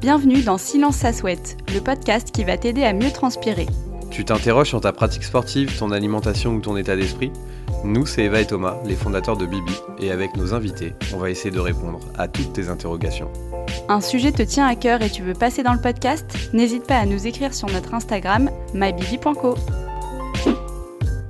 Bienvenue dans Silence ça souhaite, le podcast qui va t'aider à mieux transpirer. Tu t'interroges sur ta pratique sportive, ton alimentation ou ton état d'esprit? Nous, c'est Eva et Thomas, les fondateurs de Bibi, et avec nos invités, on va essayer de répondre à toutes tes interrogations. Un sujet te tient à cœur et tu veux passer dans le podcast? N'hésite pas à nous écrire sur notre Instagram mybibi.co.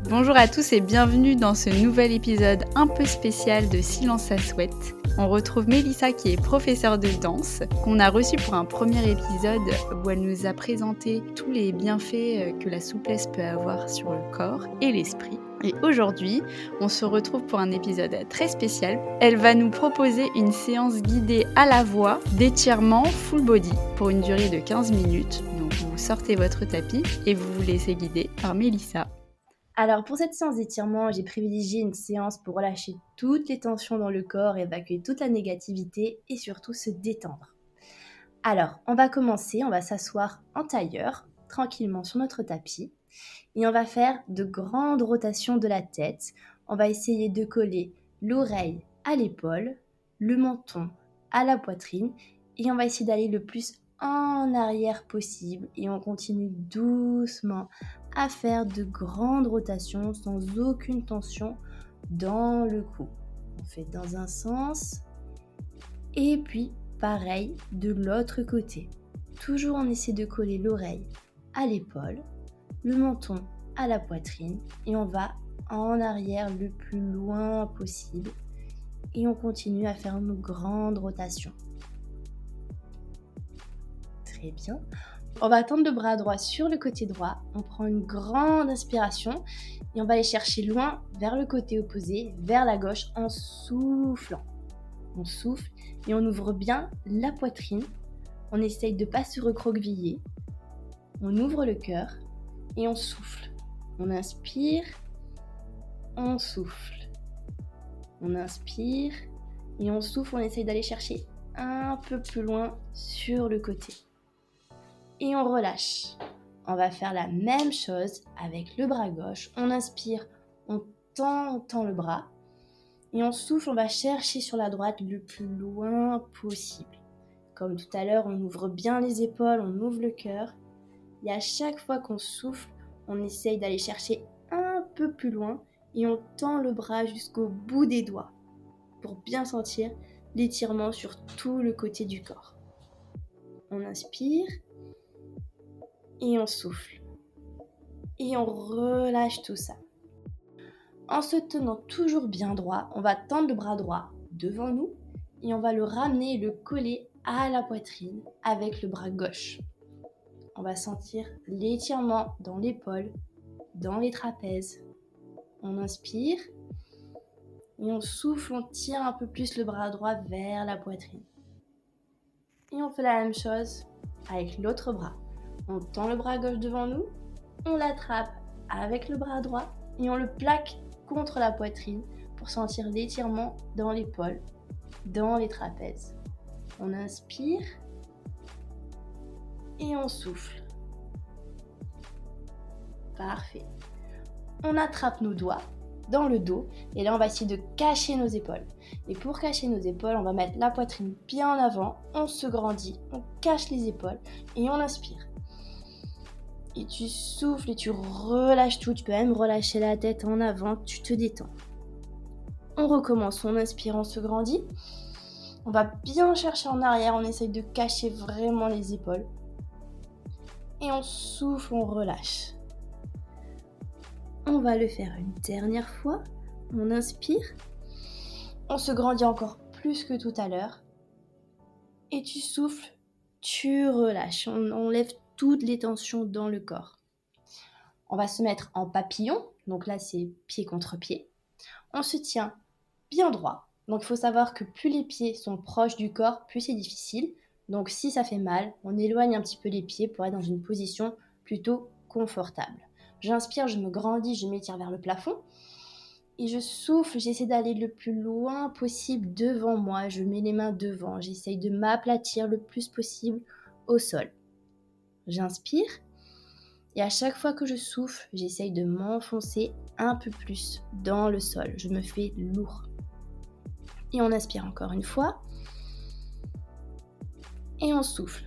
Bonjour à tous et bienvenue dans ce nouvel épisode un peu spécial de Silence à souhaite. On retrouve Mélissa qui est professeure de danse, qu'on a reçue pour un premier épisode où elle nous a présenté tous les bienfaits euh, que la souplesse peut avoir sur le corps et l'esprit. Et aujourd'hui, on se retrouve pour un épisode très spécial. Elle va nous proposer une séance guidée à la voix d'étirement full body pour une durée de 15 minutes. Donc vous sortez votre tapis et vous vous laissez guider par Mélissa. Alors pour cette séance d'étirement, j'ai privilégié une séance pour relâcher toutes les tensions dans le corps, évacuer toute la négativité et surtout se détendre. Alors on va commencer, on va s'asseoir en tailleur, tranquillement sur notre tapis, et on va faire de grandes rotations de la tête. On va essayer de coller l'oreille à l'épaule, le menton à la poitrine, et on va essayer d'aller le plus en arrière possible et on continue doucement à faire de grandes rotations sans aucune tension dans le cou. On fait dans un sens et puis pareil de l'autre côté. Toujours on essaie de coller l'oreille à l'épaule, le menton à la poitrine et on va en arrière le plus loin possible et on continue à faire nos grandes rotations. Très bien. On va tendre le bras droit sur le côté droit. On prend une grande inspiration et on va aller chercher loin vers le côté opposé, vers la gauche, en soufflant. On souffle et on ouvre bien la poitrine. On essaye de ne pas se recroqueviller. On ouvre le cœur et on souffle. On inspire, on souffle. On inspire et on souffle. On essaye d'aller chercher un peu plus loin sur le côté et on relâche. On va faire la même chose avec le bras gauche. On inspire, on tend, tend le bras. Et on souffle, on va chercher sur la droite le plus loin possible. Comme tout à l'heure, on ouvre bien les épaules, on ouvre le cœur. Et à chaque fois qu'on souffle, on essaye d'aller chercher un peu plus loin et on tend le bras jusqu'au bout des doigts pour bien sentir l'étirement sur tout le côté du corps. On inspire et on souffle. Et on relâche tout ça. En se tenant toujours bien droit, on va tendre le bras droit devant nous et on va le ramener et le coller à la poitrine avec le bras gauche. On va sentir l'étirement dans l'épaule, dans les trapèzes. On inspire et on souffle, on tire un peu plus le bras droit vers la poitrine. Et on fait la même chose avec l'autre bras. On tend le bras gauche devant nous, on l'attrape avec le bras droit et on le plaque contre la poitrine pour sentir l'étirement dans l'épaule, dans les trapèzes. On inspire et on souffle. Parfait. On attrape nos doigts dans le dos et là on va essayer de cacher nos épaules. Et pour cacher nos épaules, on va mettre la poitrine bien en avant, on se grandit, on cache les épaules et on inspire et tu souffles et tu relâches tout. Tu peux même relâcher la tête en avant, tu te détends. On recommence, on inspire, on se grandit. On va bien chercher en arrière, on essaye de cacher vraiment les épaules. Et on souffle, on relâche. On va le faire une dernière fois. On inspire. On se grandit encore plus que tout à l'heure. Et tu souffles, tu relâches. On, toutes les tensions dans le corps. On va se mettre en papillon, donc là c'est pied contre pied. On se tient bien droit. Donc il faut savoir que plus les pieds sont proches du corps, plus c'est difficile. Donc si ça fait mal, on éloigne un petit peu les pieds pour être dans une position plutôt confortable. J'inspire, je me grandis, je m'étire vers le plafond. Et je souffle, j'essaie d'aller le plus loin possible devant moi. Je mets les mains devant, j'essaye de m'aplatir le plus possible au sol. J'inspire Et à chaque fois que je souffle, j'essaye de m'enfoncer un peu plus dans le sol. Je me fais lourd. Et on inspire encore une fois. Et on souffle.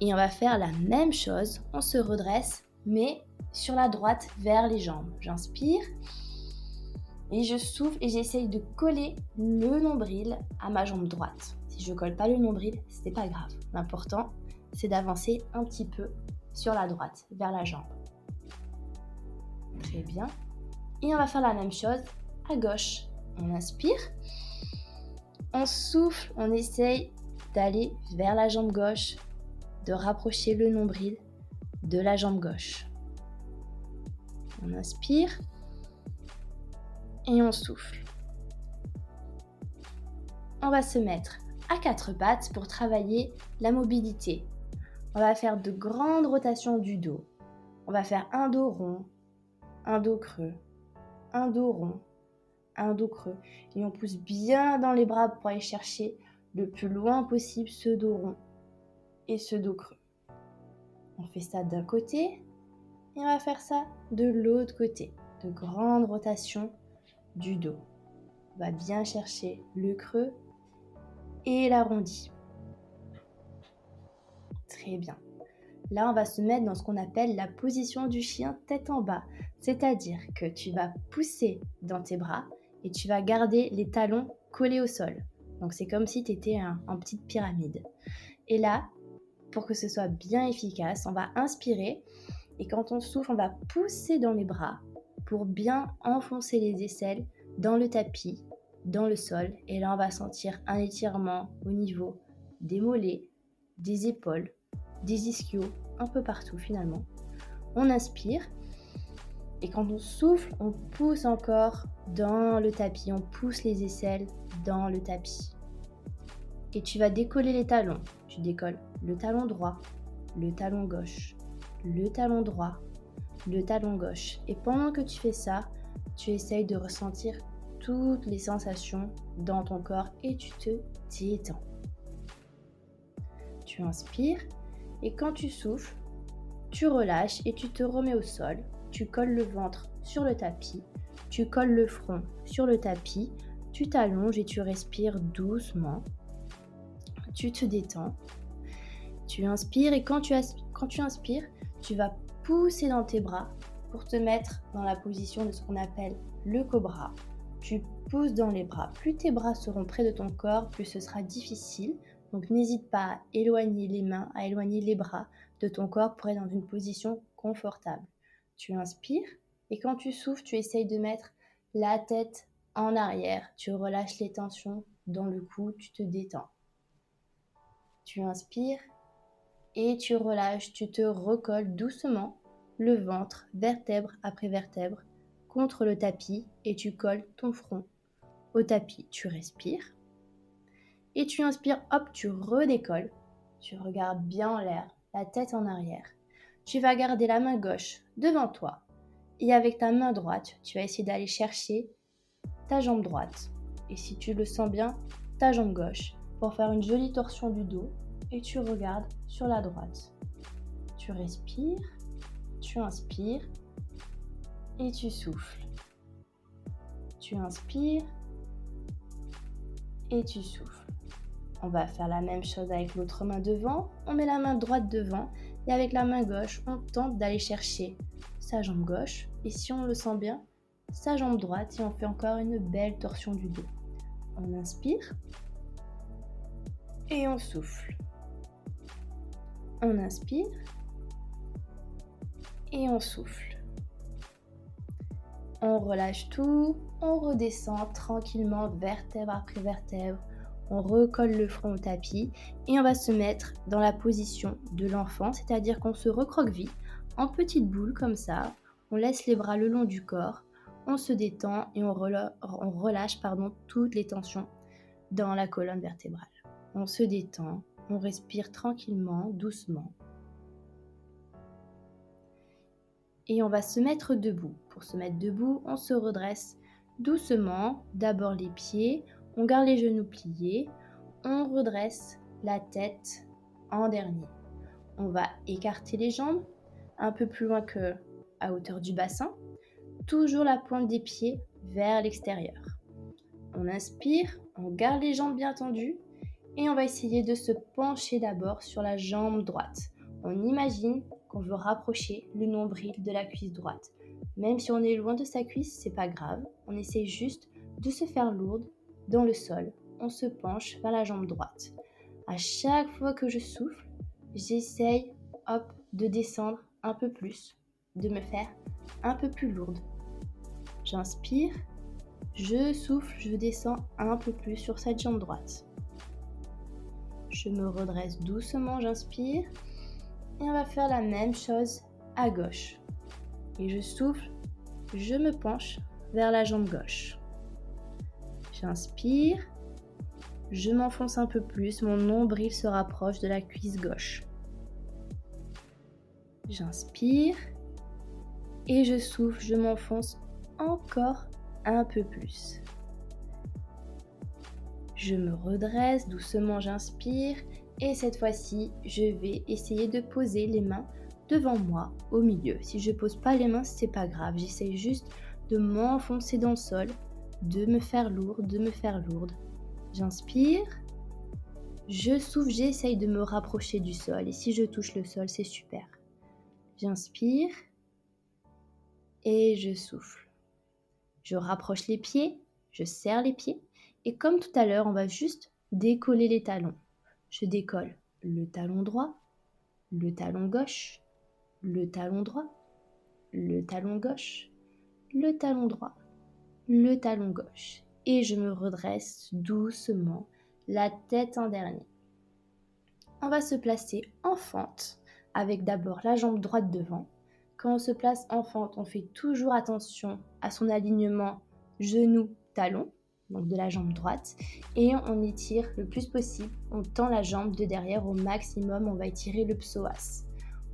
Et on va faire la même chose. On se redresse, mais sur la droite vers les jambes. J'inspire. Et je souffle et j'essaye de coller le nombril à ma jambe droite. Si je colle pas le nombril, c'est pas grave. L'important, c'est d'avancer un petit peu sur la droite, vers la jambe. Très bien. Et on va faire la même chose à gauche. On inspire. On souffle, on essaye d'aller vers la jambe gauche, de rapprocher le nombril de la jambe gauche. On inspire et on souffle. On va se mettre à quatre pattes pour travailler la mobilité. On va faire de grandes rotations du dos. On va faire un dos rond, un dos creux, un dos rond, un dos creux. Et on pousse bien dans les bras pour aller chercher le plus loin possible ce dos rond et ce dos creux. On fait ça d'un côté et on va faire ça de l'autre côté. De grandes rotations du dos. On va bien chercher le creux et l'arrondi. Très bien. Là, on va se mettre dans ce qu'on appelle la position du chien tête en bas. C'est-à-dire que tu vas pousser dans tes bras et tu vas garder les talons collés au sol. Donc c'est comme si tu étais en petite pyramide. Et là, pour que ce soit bien efficace, on va inspirer et quand on souffle, on va pousser dans les bras pour bien enfoncer les aisselles dans le tapis, dans le sol. Et là, on va sentir un étirement au niveau des mollets, des épaules, des ischios, un peu partout finalement. On inspire et quand on souffle, on pousse encore dans le tapis, on pousse les aisselles dans le tapis. Et tu vas décoller les talons. Tu décolles le talon droit, le talon gauche, le talon droit, le talon gauche. Et pendant que tu fais ça, tu essayes de ressentir toutes les sensations dans ton corps et tu te détends. Tu inspires et quand tu souffles, tu relâches et tu te remets au sol. Tu colles le ventre sur le tapis, tu colles le front sur le tapis, tu t'allonges et tu respires doucement. Tu te détends. Tu inspires et quand tu, quand tu inspires, tu vas pousser dans tes bras pour te mettre dans la position de ce qu'on appelle le cobra. Tu pousses dans les bras. Plus tes bras seront près de ton corps, plus ce sera difficile. Donc n'hésite pas à éloigner les mains, à éloigner les bras de ton corps pour être dans une position confortable. Tu inspires et quand tu souffles, tu essayes de mettre la tête en arrière. Tu relâches les tensions dans le cou, tu te détends. Tu inspires et tu relâches, tu te recolles doucement le ventre, vertèbre après vertèbre, contre le tapis et tu colles ton front au tapis. Tu respires et tu inspires, hop, tu redécolles. Tu regardes bien en l'air, la tête en arrière. Tu vas garder la main gauche devant toi et avec ta main droite, tu vas essayer d'aller chercher ta jambe droite. Et si tu le sens bien, ta jambe gauche pour faire une jolie torsion du dos et tu regardes sur la droite. Tu respires, tu inspires et tu souffles. Tu inspires et tu souffles. On va faire la même chose avec l'autre main devant. On met la main droite devant et avec la main gauche, on tente d'aller chercher sa jambe gauche et si on le sent bien, sa jambe droite et on fait encore une belle torsion du dos. On inspire et on souffle. On inspire et on souffle. On relâche tout, on redescend tranquillement vertèbre après vertèbre. On recolle le front au tapis et on va se mettre dans la position de l'enfant, c'est-à-dire qu'on se recroqueville en petite boule comme ça. On laisse les bras le long du corps, on se détend et on, relâche toutes les tensions dans la colonne vertébrale. On se détend, on respire tranquillement, doucement. Et on va se mettre debout. Pour se mettre debout, on se redresse doucement. D'abord les pieds, on garde les genoux pliés, on redresse la tête en dernier. On va écarter les jambes, un peu plus loin que à hauteur du bassin. Toujours la pointe des pieds vers l'extérieur. On inspire, on garde les jambes bien tendues et on va essayer de se pencher d'abord sur la jambe droite. On imagine qu'on veut rapprocher le nombril de la cuisse droite. Même si on est loin de sa cuisse, c'est pas grave. On essaie juste de se faire lourde dans le sol. On se penche vers la jambe droite. À chaque fois que je souffle, j'essaye hop de descendre un peu plus, de me faire un peu plus lourde. J'inspire, je souffle, je descends un peu plus sur cette jambe droite. Je me redresse doucement, j'inspire. Et on va faire la même chose à gauche. Et je souffle, je me penche vers la jambe gauche. J'inspire, je m'enfonce un peu plus, mon nombril se rapproche de la cuisse gauche. J'inspire et je souffle, je m'enfonce encore un peu plus. Je me redresse, doucement j'inspire et cette fois-ci, je vais essayer de poser les mains devant moi au milieu. Si je pose pas les mains, c'est pas grave, j'essaie juste de m'enfoncer dans le sol, de me faire lourde, de me faire lourde. J'inspire, je souffle, j'essaye de me rapprocher du sol et si je touche le sol, c'est super. J'inspire et je souffle. Je rapproche les pieds, je serre les pieds et comme tout à l'heure, on va juste décoller les talons. Je décolle le talon droit, le talon gauche, le talon droit, le talon gauche, le talon droit, le talon gauche. Et je me redresse doucement, la tête en dernier. On va se placer en fente, avec d'abord la jambe droite devant. Quand on se place en fente, on fait toujours attention à son alignement genou-talon donc de la jambe droite, et on étire le plus possible. On tend la jambe de derrière au maximum, on va étirer le psoas.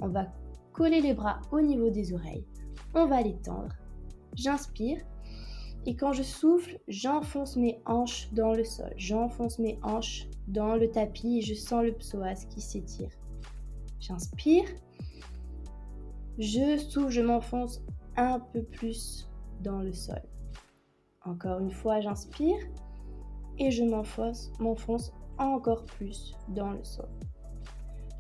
On va coller les bras au niveau des oreilles, on va les tendre. J'inspire, et quand je souffle, j'enfonce mes hanches dans le sol, j'enfonce mes hanches dans le tapis et je sens le psoas qui s'étire. J'inspire, je souffle, je m'enfonce un peu plus dans le sol. Encore une fois, j'inspire et je m'enfonce, m'enfonce encore plus dans le sol.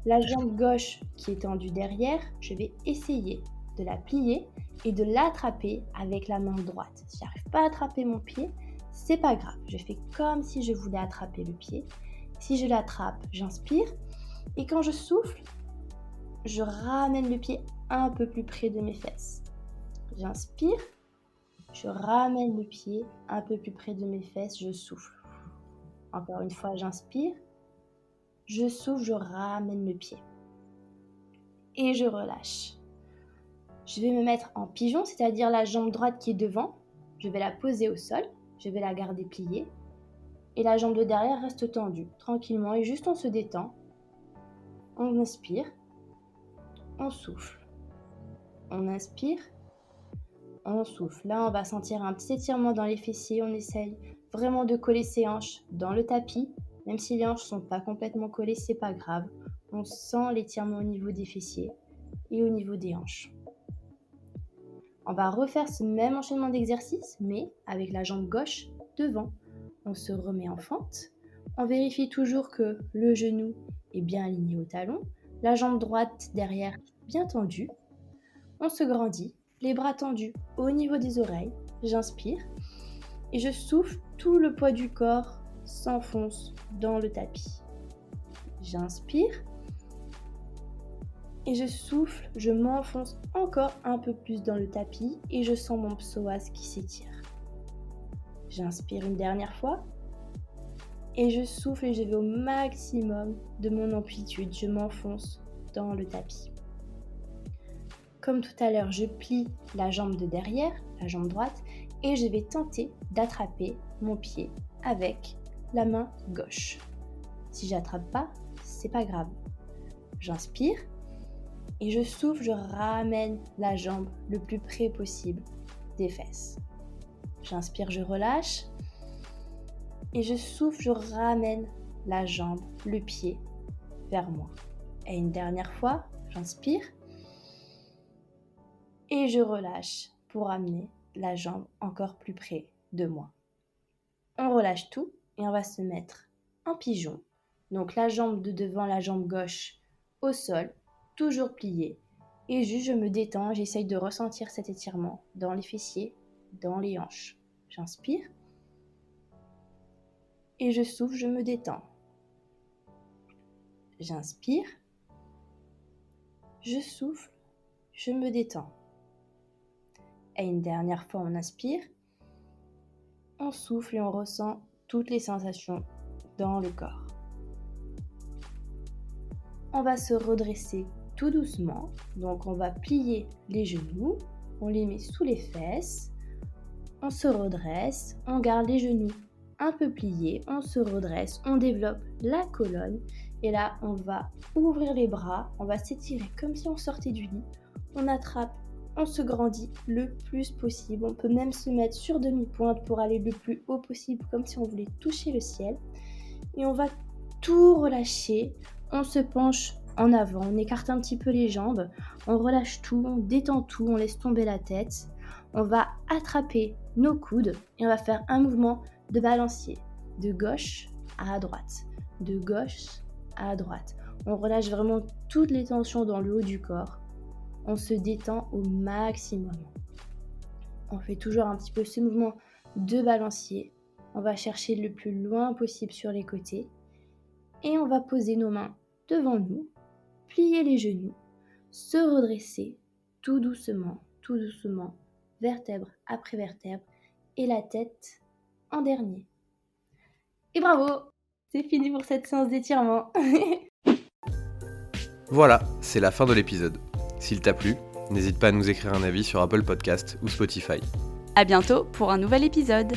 La jambe gauche qui est tendue derrière, je vais essayer de la plier et de l'attraper avec la main droite. Si j'arrive pas à attraper mon pied, c'est pas grave. Je fais comme si je voulais attraper le pied. Si je l'attrape, j'inspire et quand je souffle, je ramène le pied un peu plus près de mes fesses. J'inspire je ramène le pied un peu plus près de mes fesses, je souffle. Encore une fois, j'inspire. Je souffle, je ramène le pied. Et je relâche. Je vais me mettre en pigeon, c'est-à-dire la jambe droite qui est devant. Je vais la poser au sol. Je vais la garder pliée. Et la jambe de derrière reste tendue, tranquillement. Et juste on se détend. On inspire. On souffle. On inspire on souffle. Là, on va sentir un petit étirement dans les fessiers. On essaye vraiment de coller ses hanches dans le tapis. Même si les hanches sont pas complètement collées, c'est pas grave. On sent l'étirement au niveau des fessiers et au niveau des hanches. On va refaire ce même enchaînement d'exercices, mais avec la jambe gauche devant. On se remet en fente. On vérifie toujours que le genou est bien aligné au talon. La jambe droite derrière bien tendue. On se grandit les bras tendus au niveau des oreilles. J'inspire et je souffle, tout le poids du corps s'enfonce dans le tapis. J'inspire et je souffle, je m'enfonce encore un peu plus dans le tapis et je sens mon psoas qui s'étire. J'inspire une dernière fois et je souffle et je vais au maximum de mon amplitude. Je m'enfonce dans le tapis. Comme tout à l'heure, je plie la jambe de derrière, la jambe droite, et je vais tenter d'attraper mon pied avec la main gauche. Si j'attrape pas, c'est pas grave. J'inspire et je souffle, je ramène la jambe le plus près possible des fesses. J'inspire, je relâche et je souffle, je ramène la jambe, le pied vers moi. Et une dernière fois, j'inspire Et je relâche pour amener la jambe encore plus près de moi. On relâche tout et on va se mettre en pigeon. Donc la jambe de devant, la jambe gauche au sol, toujours pliée. Et juste je me détends, j'essaye de ressentir cet étirement dans les fessiers, dans les hanches. J'inspire. Et je souffle, je me détends. J'inspire. Je souffle, je me détends. Et une dernière fois, on inspire. On souffle et on ressent toutes les sensations dans le corps. On va se redresser tout doucement. Donc on va plier les genoux, on les met sous les fesses, on se redresse, on garde les genoux un peu pliés, on se redresse, on développe la colonne. Et là on va ouvrir les bras, on va s'étirer comme si on sortait du lit, on attrape, on se grandit le plus possible, on peut même se mettre sur demi-pointe pour aller le plus haut possible comme si on voulait toucher le ciel. Et on va tout relâcher, on se penche en avant, on écarte un petit peu les jambes, on relâche tout, on détend tout, on laisse tomber la tête. On va attraper nos coudes et on va faire un mouvement de balancier, de gauche à droite, de gauche à droite. On relâche vraiment toutes les tensions dans le haut du corps. On se détend au maximum. On fait toujours un petit peu ce mouvement de balancier. On va chercher le plus loin possible sur les côtés. Et on va poser nos mains devant nous plier les genoux, se redresser tout doucement, tout doucement, vertèbre après vertèbre, et la tête en dernier. Et bravo C'est fini pour cette séance d'étirement Voilà, c'est la fin de l'épisode. S'il t'a plu, n'hésite pas à nous écrire un avis sur Apple Podcast ou Spotify. À bientôt pour un nouvel épisode